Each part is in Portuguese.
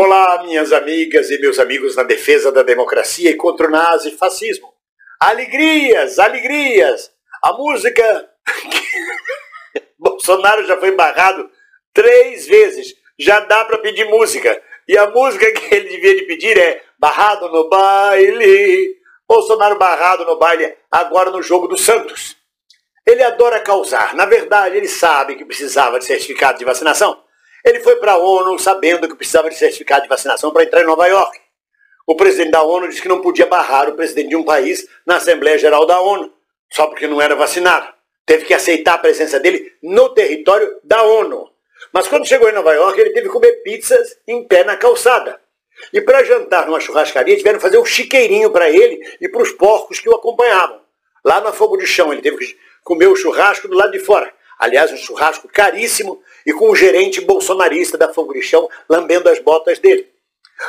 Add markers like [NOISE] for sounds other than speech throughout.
Olá, minhas amigas e meus amigos na defesa da democracia e contra o nazifascismo. Alegrias, alegrias! A música. [LAUGHS] Bolsonaro já foi barrado três vezes. Já dá para pedir música. E a música que ele devia de pedir é Barrado no baile. Bolsonaro barrado no baile, agora no jogo do Santos. Ele adora causar. Na verdade, ele sabe que precisava de certificado de vacinação. Ele foi para a ONU sabendo que precisava de certificado de vacinação para entrar em Nova York. O presidente da ONU disse que não podia barrar o presidente de um país na Assembleia Geral da ONU, só porque não era vacinado. Teve que aceitar a presença dele no território da ONU. Mas quando chegou em Nova York, ele teve que comer pizzas em pé na calçada. E para jantar numa churrascaria, tiveram que fazer um chiqueirinho para ele e para os porcos que o acompanhavam. Lá no fogo de chão, ele teve que comer o churrasco do lado de fora. Aliás, um churrasco caríssimo e com o gerente bolsonarista da Fogo de Chão lambendo as botas dele.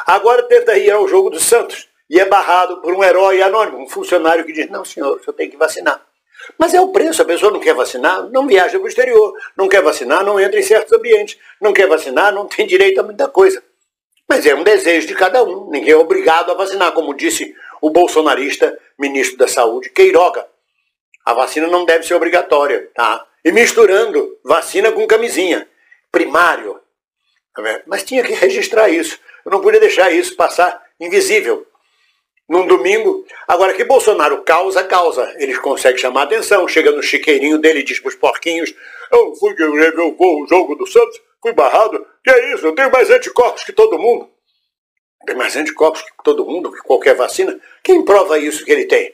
Agora tenta ir ao jogo do Santos e é barrado por um herói anônimo, um funcionário que diz, não senhor, o senhor tem que vacinar. Mas é o preço, a pessoa não quer vacinar, não viaja para o exterior, não quer vacinar, não entra em certos ambientes, não quer vacinar, não tem direito a muita coisa. Mas é um desejo de cada um, ninguém é obrigado a vacinar, como disse o bolsonarista ministro da Saúde, Queiroga. A vacina não deve ser obrigatória, tá? E misturando vacina com camisinha. Primário. Tá Mas tinha que registrar isso. Eu não podia deixar isso passar invisível. Num domingo. Agora que Bolsonaro causa, causa. Eles conseguem chamar atenção. Chega no chiqueirinho dele e diz para os porquinhos: Eu fui ver o jogo do Santos, fui barrado. Que é isso? Eu tenho mais anticorpos que todo mundo. Tem mais anticorpos que todo mundo, que qualquer vacina. Quem prova isso que ele tem?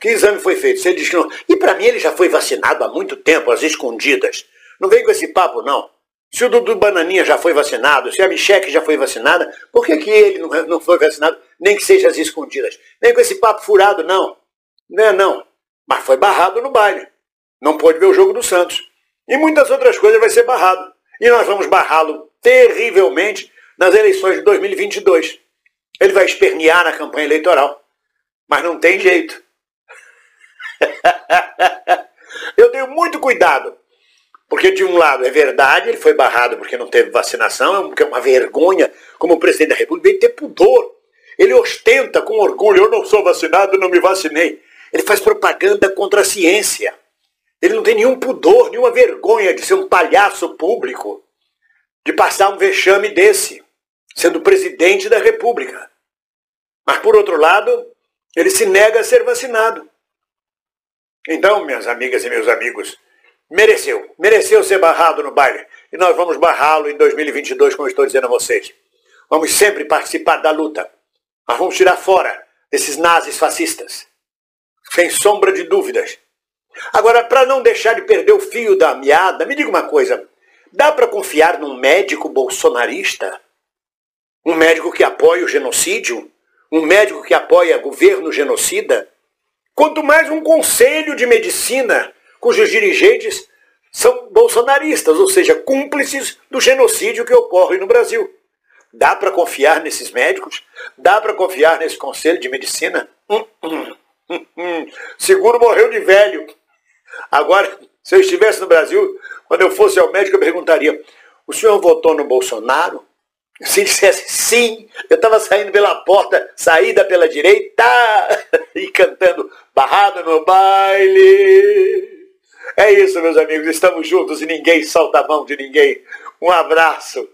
Que exame foi feito? Ele diz que não. E para mim ele já foi vacinado há muito tempo, às escondidas. Não vem com esse papo, não. Se o Dudu Bananinha já foi vacinado, se a Micheque já foi vacinada, por que, que ele não, não foi vacinado, nem que seja às escondidas? Nem com esse papo furado, não. Não é não. Mas foi barrado no baile. Não pôde ver o jogo do Santos. E muitas outras coisas vai ser barrado. E nós vamos barrá-lo terrivelmente nas eleições de 2022. Ele vai espernear na campanha eleitoral. Mas não tem jeito. [LAUGHS] Eu tenho muito cuidado. Porque, de um lado, é verdade, ele foi barrado porque não teve vacinação, é uma vergonha, como presidente da República, ele ter pudor. Ele ostenta com orgulho: eu não sou vacinado, não me vacinei. Ele faz propaganda contra a ciência. Ele não tem nenhum pudor, nenhuma vergonha de ser um palhaço público, de passar um vexame desse, sendo presidente da República. Mas, por outro lado, ele se nega a ser vacinado. Então, minhas amigas e meus amigos, mereceu. Mereceu ser barrado no baile. E nós vamos barrá-lo em 2022, como estou dizendo a vocês. Vamos sempre participar da luta. Mas vamos tirar fora esses nazis fascistas. Sem sombra de dúvidas. Agora, para não deixar de perder o fio da meada, me diga uma coisa. Dá para confiar num médico bolsonarista? Um médico que apoia o genocídio? Um médico que apoia governo genocida? Quanto mais um conselho de medicina cujos dirigentes são bolsonaristas, ou seja, cúmplices do genocídio que ocorre no Brasil. Dá para confiar nesses médicos? Dá para confiar nesse conselho de medicina? Hum, hum, hum, Seguro morreu de velho. Agora, se eu estivesse no Brasil, quando eu fosse ao médico, eu perguntaria: o senhor votou no Bolsonaro? Se dissesse sim, eu estava saindo pela porta, saída pela direita [LAUGHS] e cantando barrado no baile. É isso, meus amigos, estamos juntos e ninguém solta a mão de ninguém. Um abraço.